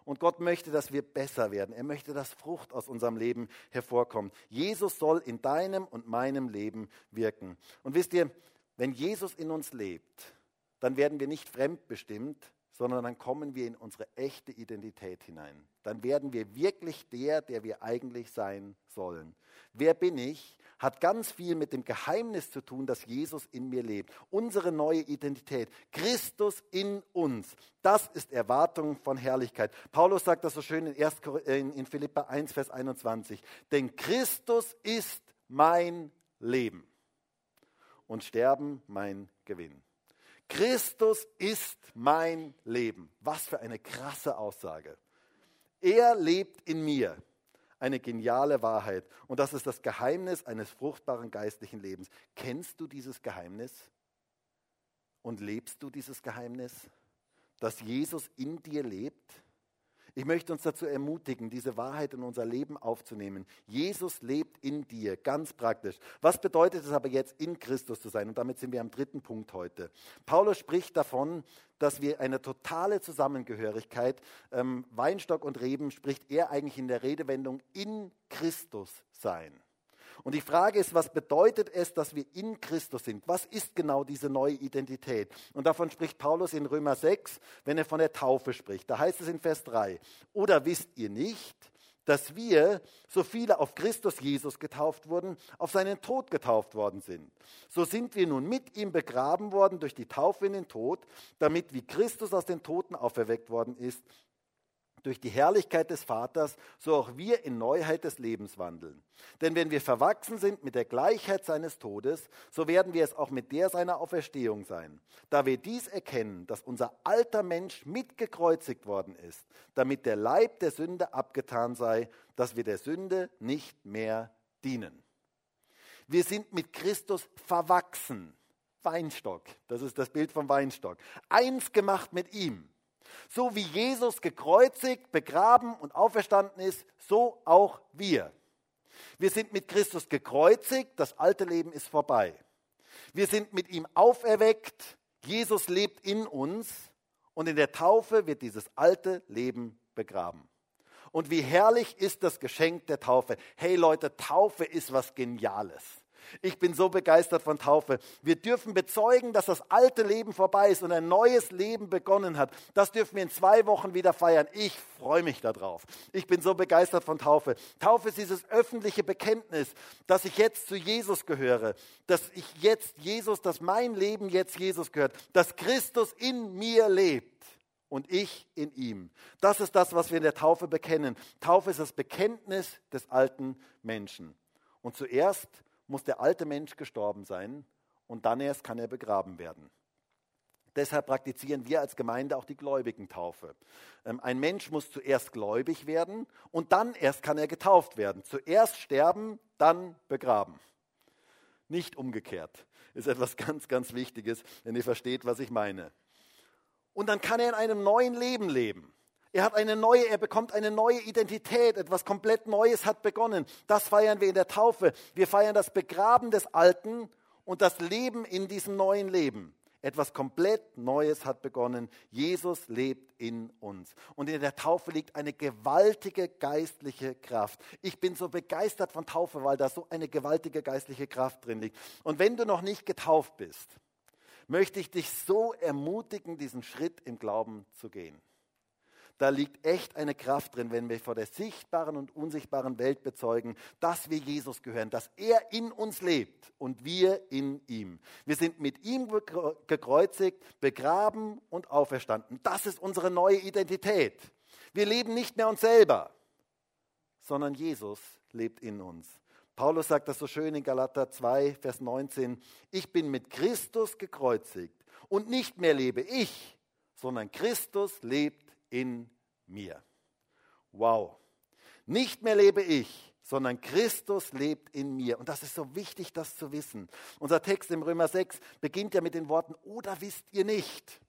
Und Gott möchte, dass wir besser werden. Er möchte, dass Frucht aus unserem Leben hervorkommt. Jesus soll in deinem und meinem Leben wirken. Und wisst ihr, wenn Jesus in uns lebt, dann werden wir nicht fremdbestimmt, sondern dann kommen wir in unsere echte Identität hinein. Dann werden wir wirklich der, der wir eigentlich sein sollen. Wer bin ich? hat ganz viel mit dem Geheimnis zu tun, dass Jesus in mir lebt. Unsere neue Identität. Christus in uns. Das ist Erwartung von Herrlichkeit. Paulus sagt das so schön in, 1, in Philippa 1, Vers 21. Denn Christus ist mein Leben und Sterben mein Gewinn. Christus ist mein Leben. Was für eine krasse Aussage. Er lebt in mir eine geniale Wahrheit. Und das ist das Geheimnis eines fruchtbaren geistlichen Lebens. Kennst du dieses Geheimnis? Und lebst du dieses Geheimnis, dass Jesus in dir lebt? Ich möchte uns dazu ermutigen, diese Wahrheit in unser Leben aufzunehmen. Jesus lebt in dir, ganz praktisch. Was bedeutet es aber jetzt, in Christus zu sein? Und damit sind wir am dritten Punkt heute. Paulus spricht davon, dass wir eine totale Zusammengehörigkeit, ähm, Weinstock und Reben spricht er eigentlich in der Redewendung in Christus sein. Und die Frage ist, was bedeutet es, dass wir in Christus sind? Was ist genau diese neue Identität? Und davon spricht Paulus in Römer 6, wenn er von der Taufe spricht. Da heißt es in Vers 3, oder wisst ihr nicht, dass wir, so viele auf Christus Jesus getauft wurden, auf seinen Tod getauft worden sind. So sind wir nun mit ihm begraben worden durch die Taufe in den Tod, damit wie Christus aus den Toten auferweckt worden ist, durch die Herrlichkeit des Vaters, so auch wir in Neuheit des Lebens wandeln. Denn wenn wir verwachsen sind mit der Gleichheit seines Todes, so werden wir es auch mit der seiner Auferstehung sein. Da wir dies erkennen, dass unser alter Mensch mitgekreuzigt worden ist, damit der Leib der Sünde abgetan sei, dass wir der Sünde nicht mehr dienen. Wir sind mit Christus verwachsen. Weinstock, das ist das Bild vom Weinstock. Eins gemacht mit ihm. So wie Jesus gekreuzigt, begraben und auferstanden ist, so auch wir. Wir sind mit Christus gekreuzigt, das alte Leben ist vorbei. Wir sind mit ihm auferweckt, Jesus lebt in uns und in der Taufe wird dieses alte Leben begraben. Und wie herrlich ist das Geschenk der Taufe. Hey Leute, Taufe ist was Geniales. Ich bin so begeistert von Taufe. Wir dürfen bezeugen, dass das alte Leben vorbei ist und ein neues Leben begonnen hat. Das dürfen wir in zwei Wochen wieder feiern. Ich freue mich darauf. Ich bin so begeistert von Taufe. Taufe ist dieses öffentliche Bekenntnis, dass ich jetzt zu Jesus gehöre, dass ich jetzt Jesus, dass mein Leben jetzt Jesus gehört, dass Christus in mir lebt und ich in ihm. Das ist das, was wir in der Taufe bekennen. Taufe ist das Bekenntnis des alten Menschen. Und zuerst muss der alte Mensch gestorben sein und dann erst kann er begraben werden. Deshalb praktizieren wir als Gemeinde auch die Gläubigentaufe. Ähm, ein Mensch muss zuerst gläubig werden und dann erst kann er getauft werden. Zuerst sterben, dann begraben. Nicht umgekehrt. Ist etwas ganz, ganz Wichtiges, wenn ihr versteht, was ich meine. Und dann kann er in einem neuen Leben leben. Er hat eine neue, er bekommt eine neue Identität, etwas komplett Neues hat begonnen. Das feiern wir in der Taufe. Wir feiern das Begraben des Alten und das Leben in diesem neuen Leben. Etwas komplett Neues hat begonnen. Jesus lebt in uns. Und in der Taufe liegt eine gewaltige geistliche Kraft. Ich bin so begeistert von Taufe, weil da so eine gewaltige geistliche Kraft drin liegt. Und wenn du noch nicht getauft bist, möchte ich dich so ermutigen, diesen Schritt im Glauben zu gehen. Da liegt echt eine Kraft drin, wenn wir vor der sichtbaren und unsichtbaren Welt bezeugen, dass wir Jesus gehören, dass er in uns lebt und wir in ihm. Wir sind mit ihm gekreuzigt, begraben und auferstanden. Das ist unsere neue Identität. Wir leben nicht mehr uns selber, sondern Jesus lebt in uns. Paulus sagt das so schön in Galater 2, Vers 19. Ich bin mit Christus gekreuzigt und nicht mehr lebe ich, sondern Christus lebt in mir. Wow. Nicht mehr lebe ich, sondern Christus lebt in mir. Und das ist so wichtig, das zu wissen. Unser Text im Römer 6 beginnt ja mit den Worten, oder wisst ihr nicht?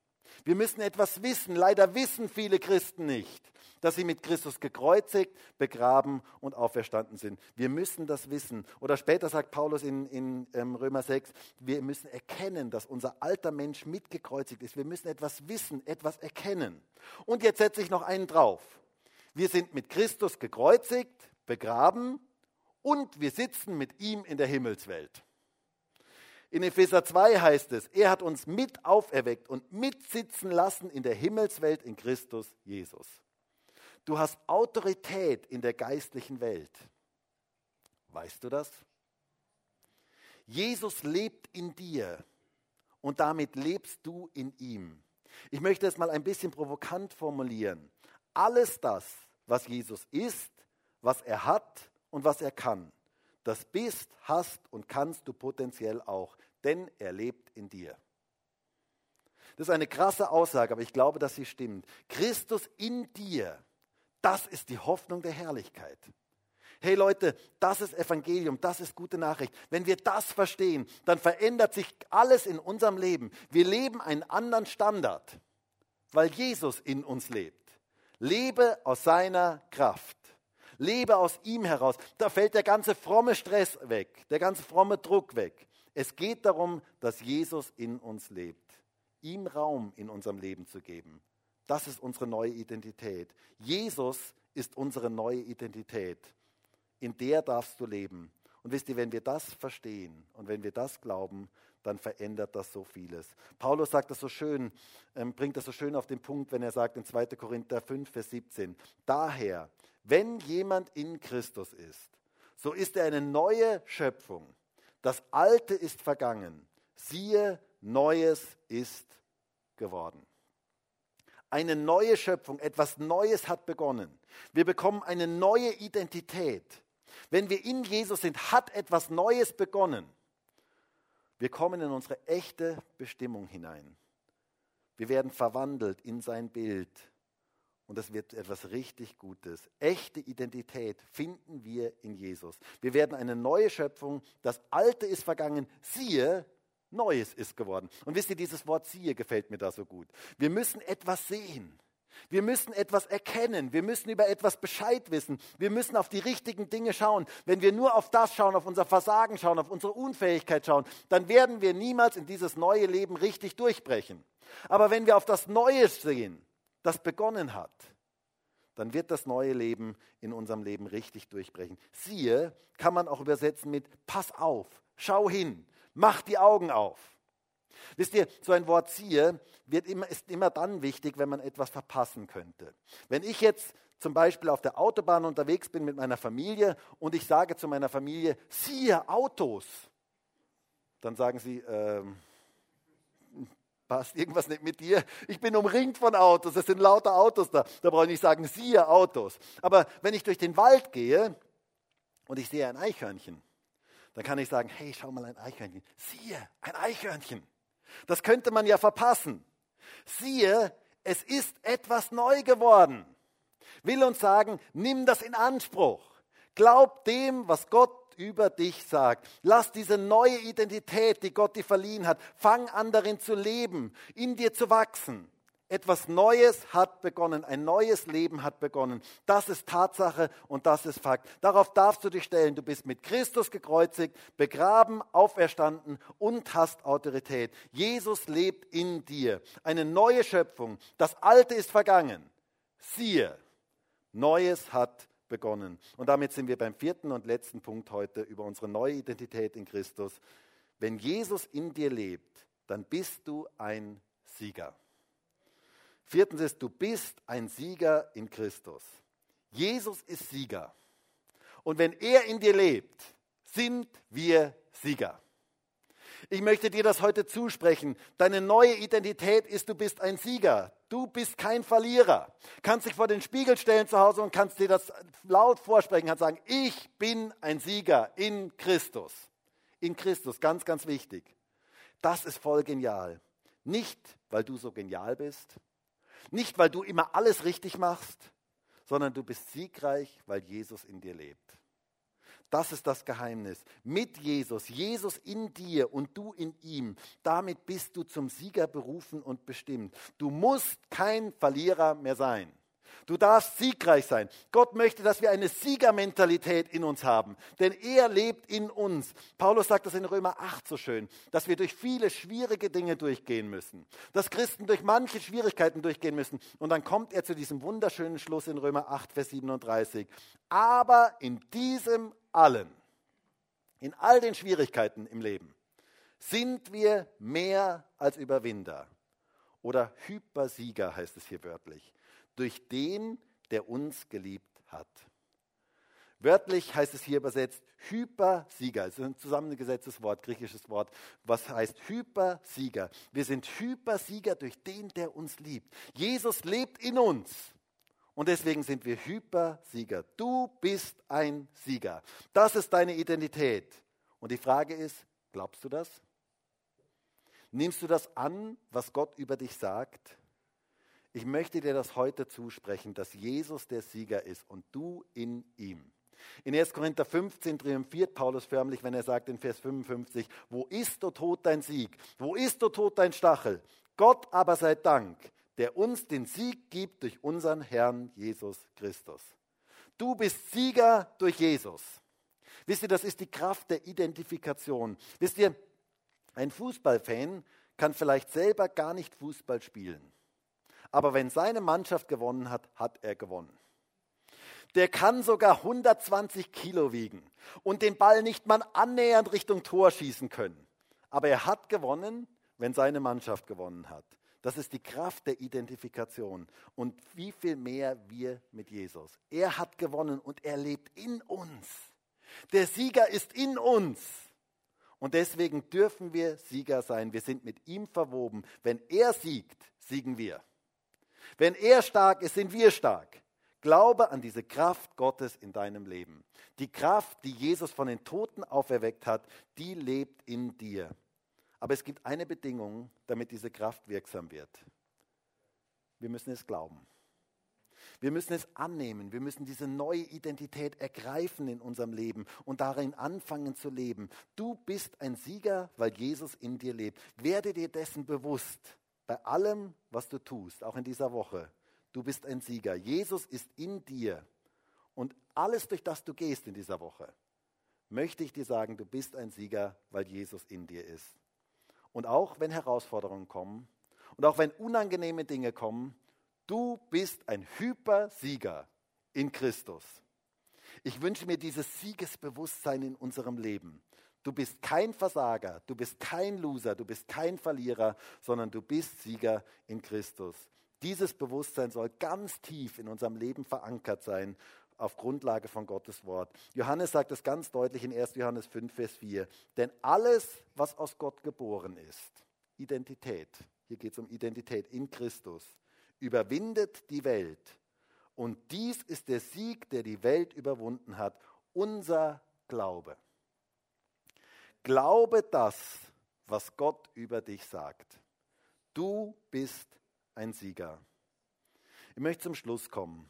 Wir müssen etwas wissen. Leider wissen viele Christen nicht, dass sie mit Christus gekreuzigt, begraben und auferstanden sind. Wir müssen das wissen. Oder später sagt Paulus in, in ähm, Römer 6, wir müssen erkennen, dass unser alter Mensch mitgekreuzigt ist. Wir müssen etwas wissen, etwas erkennen. Und jetzt setze ich noch einen drauf. Wir sind mit Christus gekreuzigt, begraben und wir sitzen mit ihm in der Himmelswelt. In Epheser 2 heißt es, er hat uns mit auferweckt und mitsitzen lassen in der Himmelswelt in Christus Jesus. Du hast Autorität in der geistlichen Welt. Weißt du das? Jesus lebt in dir und damit lebst du in ihm. Ich möchte es mal ein bisschen provokant formulieren. Alles das, was Jesus ist, was er hat und was er kann, das bist, hast und kannst du potenziell auch, denn er lebt in dir. Das ist eine krasse Aussage, aber ich glaube, dass sie stimmt. Christus in dir, das ist die Hoffnung der Herrlichkeit. Hey Leute, das ist Evangelium, das ist gute Nachricht. Wenn wir das verstehen, dann verändert sich alles in unserem Leben. Wir leben einen anderen Standard, weil Jesus in uns lebt. Lebe aus seiner Kraft. Lebe aus ihm heraus. Da fällt der ganze fromme Stress weg, der ganze fromme Druck weg. Es geht darum, dass Jesus in uns lebt. Ihm Raum in unserem Leben zu geben. Das ist unsere neue Identität. Jesus ist unsere neue Identität. In der darfst du leben. Und wisst ihr, wenn wir das verstehen und wenn wir das glauben, dann verändert das so vieles. Paulus sagt das so schön, ähm, bringt das so schön auf den Punkt, wenn er sagt in 2. Korinther 5, Vers 17, daher wenn jemand in Christus ist, so ist er eine neue Schöpfung. Das Alte ist vergangen. Siehe, Neues ist geworden. Eine neue Schöpfung, etwas Neues hat begonnen. Wir bekommen eine neue Identität. Wenn wir in Jesus sind, hat etwas Neues begonnen. Wir kommen in unsere echte Bestimmung hinein. Wir werden verwandelt in sein Bild und das wird etwas richtig Gutes. Echte Identität finden wir in Jesus. Wir werden eine neue Schöpfung. Das Alte ist vergangen. Siehe, Neues ist geworden. Und wisst ihr, dieses Wort siehe gefällt mir da so gut. Wir müssen etwas sehen. Wir müssen etwas erkennen. Wir müssen über etwas Bescheid wissen. Wir müssen auf die richtigen Dinge schauen. Wenn wir nur auf das schauen, auf unser Versagen schauen, auf unsere Unfähigkeit schauen, dann werden wir niemals in dieses neue Leben richtig durchbrechen. Aber wenn wir auf das Neue sehen, das begonnen hat, dann wird das neue Leben in unserem Leben richtig durchbrechen. Siehe, kann man auch übersetzen mit Pass auf, schau hin, mach die Augen auf. Wisst ihr, so ein Wort siehe wird immer, ist immer dann wichtig, wenn man etwas verpassen könnte. Wenn ich jetzt zum Beispiel auf der Autobahn unterwegs bin mit meiner Familie und ich sage zu meiner Familie, siehe Autos, dann sagen sie, ähm, passt irgendwas nicht mit dir. Ich bin umringt von Autos, es sind lauter Autos da. Da brauche ich nicht sagen, siehe Autos. Aber wenn ich durch den Wald gehe und ich sehe ein Eichhörnchen, dann kann ich sagen, hey, schau mal ein Eichhörnchen. Siehe, ein Eichhörnchen. Das könnte man ja verpassen. Siehe, es ist etwas neu geworden. Will uns sagen, nimm das in Anspruch. Glaub dem, was Gott über dich sagt. Lass diese neue Identität, die Gott dir verliehen hat, fang an darin zu leben, in dir zu wachsen. Etwas Neues hat begonnen, ein neues Leben hat begonnen. Das ist Tatsache und das ist Fakt. Darauf darfst du dich stellen. Du bist mit Christus gekreuzigt, begraben, auferstanden und hast Autorität. Jesus lebt in dir. Eine neue Schöpfung. Das Alte ist vergangen. Siehe, Neues hat begonnen. Und damit sind wir beim vierten und letzten Punkt heute über unsere neue Identität in Christus. Wenn Jesus in dir lebt, dann bist du ein Sieger. Viertens ist, du bist ein Sieger in Christus. Jesus ist Sieger. Und wenn er in dir lebt, sind wir Sieger. Ich möchte dir das heute zusprechen. Deine neue Identität ist, du bist ein Sieger. Du bist kein Verlierer. Kannst dich vor den Spiegel stellen zu Hause und kannst dir das laut vorsprechen, kannst sagen, ich bin ein Sieger in Christus. In Christus, ganz, ganz wichtig. Das ist voll genial. Nicht, weil du so genial bist, nicht, weil du immer alles richtig machst, sondern du bist siegreich, weil Jesus in dir lebt. Das ist das Geheimnis. Mit Jesus, Jesus in dir und du in ihm, damit bist du zum Sieger berufen und bestimmt. Du musst kein Verlierer mehr sein. Du darfst siegreich sein. Gott möchte, dass wir eine Siegermentalität in uns haben, denn er lebt in uns. Paulus sagt das in Römer 8 so schön, dass wir durch viele schwierige Dinge durchgehen müssen, dass Christen durch manche Schwierigkeiten durchgehen müssen. Und dann kommt er zu diesem wunderschönen Schluss in Römer 8, Vers 37. Aber in diesem allen, in all den Schwierigkeiten im Leben, sind wir mehr als Überwinder oder Hypersieger heißt es hier wörtlich durch den, der uns geliebt hat. Wörtlich heißt es hier übersetzt Hypersieger. Es ist ein zusammengesetztes Wort, griechisches Wort, was heißt Hypersieger. Wir sind Hypersieger durch den, der uns liebt. Jesus lebt in uns. Und deswegen sind wir Hypersieger. Du bist ein Sieger. Das ist deine Identität. Und die Frage ist, glaubst du das? Nimmst du das an, was Gott über dich sagt? Ich möchte dir das heute zusprechen, dass Jesus der Sieger ist und du in ihm. In 1. Korinther 15 triumphiert Paulus förmlich, wenn er sagt in Vers 55, wo ist, o Tod, dein Sieg? Wo ist, o Tod, dein Stachel? Gott aber sei Dank, der uns den Sieg gibt durch unseren Herrn Jesus Christus. Du bist Sieger durch Jesus. Wisst ihr, das ist die Kraft der Identifikation. Wisst ihr, ein Fußballfan kann vielleicht selber gar nicht Fußball spielen. Aber wenn seine Mannschaft gewonnen hat, hat er gewonnen. Der kann sogar 120 Kilo wiegen und den Ball nicht mal annähernd Richtung Tor schießen können. Aber er hat gewonnen, wenn seine Mannschaft gewonnen hat. Das ist die Kraft der Identifikation. Und wie viel mehr wir mit Jesus. Er hat gewonnen und er lebt in uns. Der Sieger ist in uns. Und deswegen dürfen wir Sieger sein. Wir sind mit ihm verwoben. Wenn er siegt, siegen wir. Wenn er stark ist, sind wir stark. Glaube an diese Kraft Gottes in deinem Leben. Die Kraft, die Jesus von den Toten auferweckt hat, die lebt in dir. Aber es gibt eine Bedingung, damit diese Kraft wirksam wird. Wir müssen es glauben. Wir müssen es annehmen. Wir müssen diese neue Identität ergreifen in unserem Leben und darin anfangen zu leben. Du bist ein Sieger, weil Jesus in dir lebt. Werde dir dessen bewusst bei allem, was du tust, auch in dieser Woche, du bist ein Sieger. Jesus ist in dir. Und alles, durch das du gehst in dieser Woche, möchte ich dir sagen, du bist ein Sieger, weil Jesus in dir ist. Und auch wenn Herausforderungen kommen und auch wenn unangenehme Dinge kommen, du bist ein Hypersieger in Christus. Ich wünsche mir dieses Siegesbewusstsein in unserem Leben. Du bist kein Versager, du bist kein Loser, du bist kein Verlierer, sondern du bist Sieger in Christus. Dieses Bewusstsein soll ganz tief in unserem Leben verankert sein, auf Grundlage von Gottes Wort. Johannes sagt es ganz deutlich in 1. Johannes 5, Vers 4. Denn alles, was aus Gott geboren ist, Identität, hier geht es um Identität in Christus, überwindet die Welt. Und dies ist der Sieg, der die Welt überwunden hat, unser Glaube. Glaube das, was Gott über dich sagt. Du bist ein Sieger. Ich möchte zum Schluss kommen.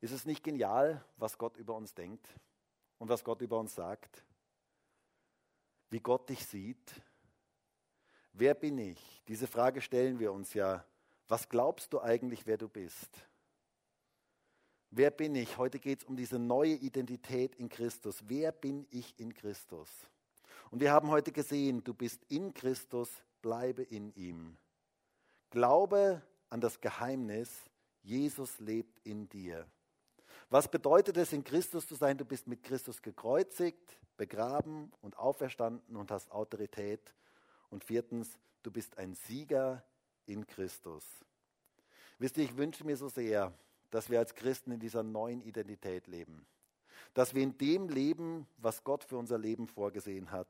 Ist es nicht genial, was Gott über uns denkt und was Gott über uns sagt? Wie Gott dich sieht? Wer bin ich? Diese Frage stellen wir uns ja. Was glaubst du eigentlich, wer du bist? Wer bin ich? Heute geht es um diese neue Identität in Christus. Wer bin ich in Christus? Und wir haben heute gesehen, du bist in Christus, bleibe in ihm. Glaube an das Geheimnis, Jesus lebt in dir. Was bedeutet es, in Christus zu sein? Du bist mit Christus gekreuzigt, begraben und auferstanden und hast Autorität. Und viertens, du bist ein Sieger in Christus. Wisst ihr, ich wünsche mir so sehr, dass wir als Christen in dieser neuen Identität leben. Dass wir in dem leben, was Gott für unser Leben vorgesehen hat.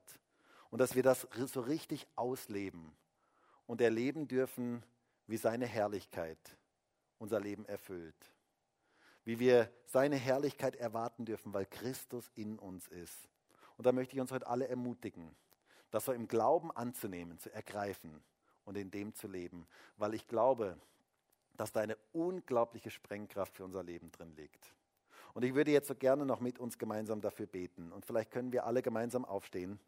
Und dass wir das so richtig ausleben und erleben dürfen, wie seine Herrlichkeit unser Leben erfüllt. Wie wir seine Herrlichkeit erwarten dürfen, weil Christus in uns ist. Und da möchte ich uns heute alle ermutigen, das so im Glauben anzunehmen, zu ergreifen und in dem zu leben, weil ich glaube, dass da eine unglaubliche Sprengkraft für unser Leben drin liegt. Und ich würde jetzt so gerne noch mit uns gemeinsam dafür beten. Und vielleicht können wir alle gemeinsam aufstehen.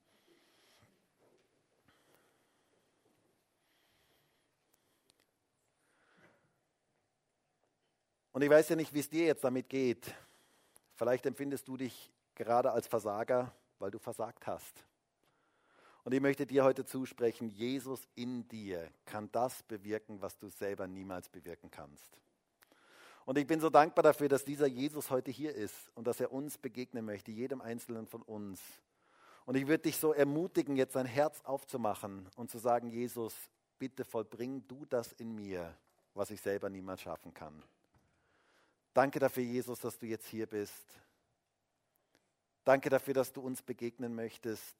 Und ich weiß ja nicht, wie es dir jetzt damit geht. Vielleicht empfindest du dich gerade als Versager, weil du versagt hast. Und ich möchte dir heute zusprechen, Jesus in dir kann das bewirken, was du selber niemals bewirken kannst. Und ich bin so dankbar dafür, dass dieser Jesus heute hier ist und dass er uns begegnen möchte, jedem Einzelnen von uns. Und ich würde dich so ermutigen, jetzt dein Herz aufzumachen und zu sagen, Jesus, bitte vollbring du das in mir, was ich selber niemals schaffen kann. Danke dafür, Jesus, dass du jetzt hier bist. Danke dafür, dass du uns begegnen möchtest.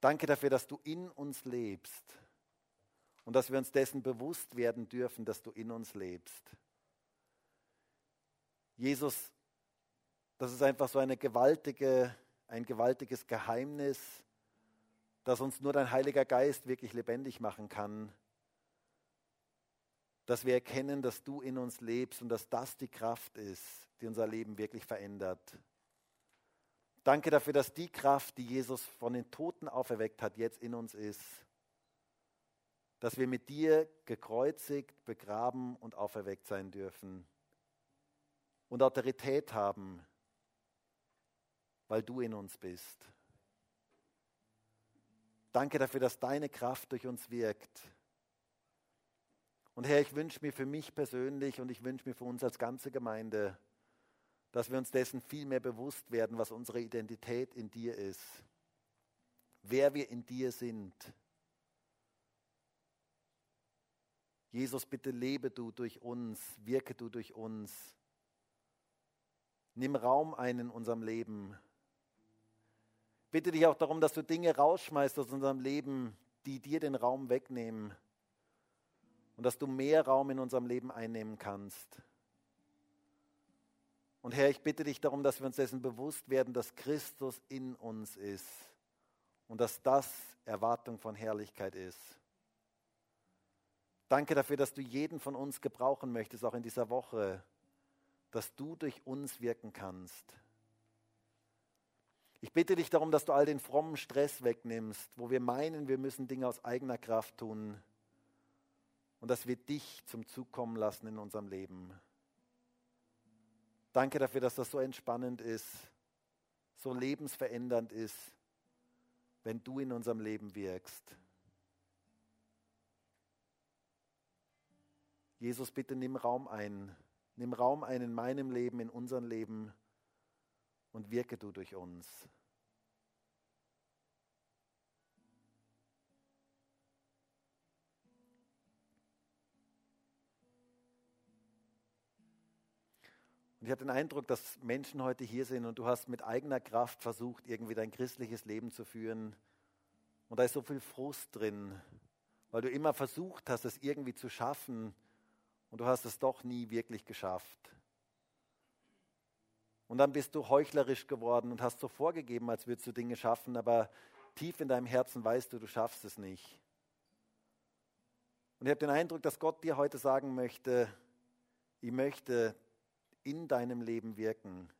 Danke dafür, dass du in uns lebst und dass wir uns dessen bewusst werden dürfen, dass du in uns lebst. Jesus, das ist einfach so eine gewaltige, ein gewaltiges Geheimnis, das uns nur dein Heiliger Geist wirklich lebendig machen kann. Dass wir erkennen, dass du in uns lebst und dass das die Kraft ist, die unser Leben wirklich verändert. Danke dafür, dass die Kraft, die Jesus von den Toten auferweckt hat, jetzt in uns ist. Dass wir mit dir gekreuzigt, begraben und auferweckt sein dürfen. Und Autorität haben, weil du in uns bist. Danke dafür, dass deine Kraft durch uns wirkt. Und Herr, ich wünsche mir für mich persönlich und ich wünsche mir für uns als ganze Gemeinde, dass wir uns dessen viel mehr bewusst werden, was unsere Identität in dir ist, wer wir in dir sind. Jesus, bitte lebe du durch uns, wirke du durch uns. Nimm Raum ein in unserem Leben. Bitte dich auch darum, dass du Dinge rausschmeißt aus unserem Leben, die dir den Raum wegnehmen. Und dass du mehr Raum in unserem Leben einnehmen kannst. Und Herr, ich bitte dich darum, dass wir uns dessen bewusst werden, dass Christus in uns ist und dass das Erwartung von Herrlichkeit ist. Danke dafür, dass du jeden von uns gebrauchen möchtest, auch in dieser Woche, dass du durch uns wirken kannst. Ich bitte dich darum, dass du all den frommen Stress wegnimmst, wo wir meinen, wir müssen Dinge aus eigener Kraft tun und dass wir dich zum Zug kommen lassen in unserem Leben. Danke dafür, dass das so entspannend ist, so lebensverändernd ist, wenn du in unserem Leben wirkst. Jesus, bitte nimm Raum ein. Nimm Raum ein in meinem Leben, in unserem Leben und wirke du durch uns. Und ich habe den Eindruck, dass Menschen heute hier sind und du hast mit eigener Kraft versucht, irgendwie dein christliches Leben zu führen. Und da ist so viel Frust drin, weil du immer versucht hast, es irgendwie zu schaffen und du hast es doch nie wirklich geschafft. Und dann bist du heuchlerisch geworden und hast so vorgegeben, als würdest du Dinge schaffen, aber tief in deinem Herzen weißt du, du schaffst es nicht. Und ich habe den Eindruck, dass Gott dir heute sagen möchte, ich möchte in deinem Leben wirken.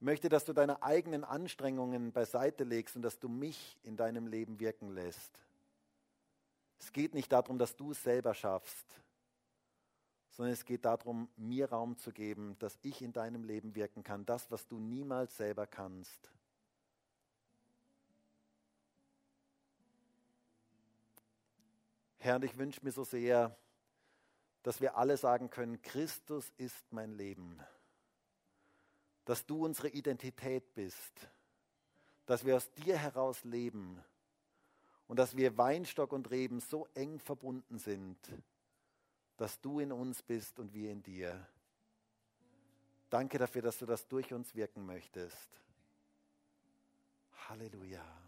Ich möchte, dass du deine eigenen Anstrengungen beiseite legst und dass du mich in deinem Leben wirken lässt. Es geht nicht darum, dass du es selber schaffst, sondern es geht darum, mir Raum zu geben, dass ich in deinem Leben wirken kann, das, was du niemals selber kannst. Herr, und ich wünsche mir so sehr, dass wir alle sagen können, Christus ist mein Leben, dass du unsere Identität bist, dass wir aus dir heraus leben. Und dass wir Weinstock und Reben so eng verbunden sind, dass du in uns bist und wir in dir. Danke dafür, dass du das durch uns wirken möchtest. Halleluja.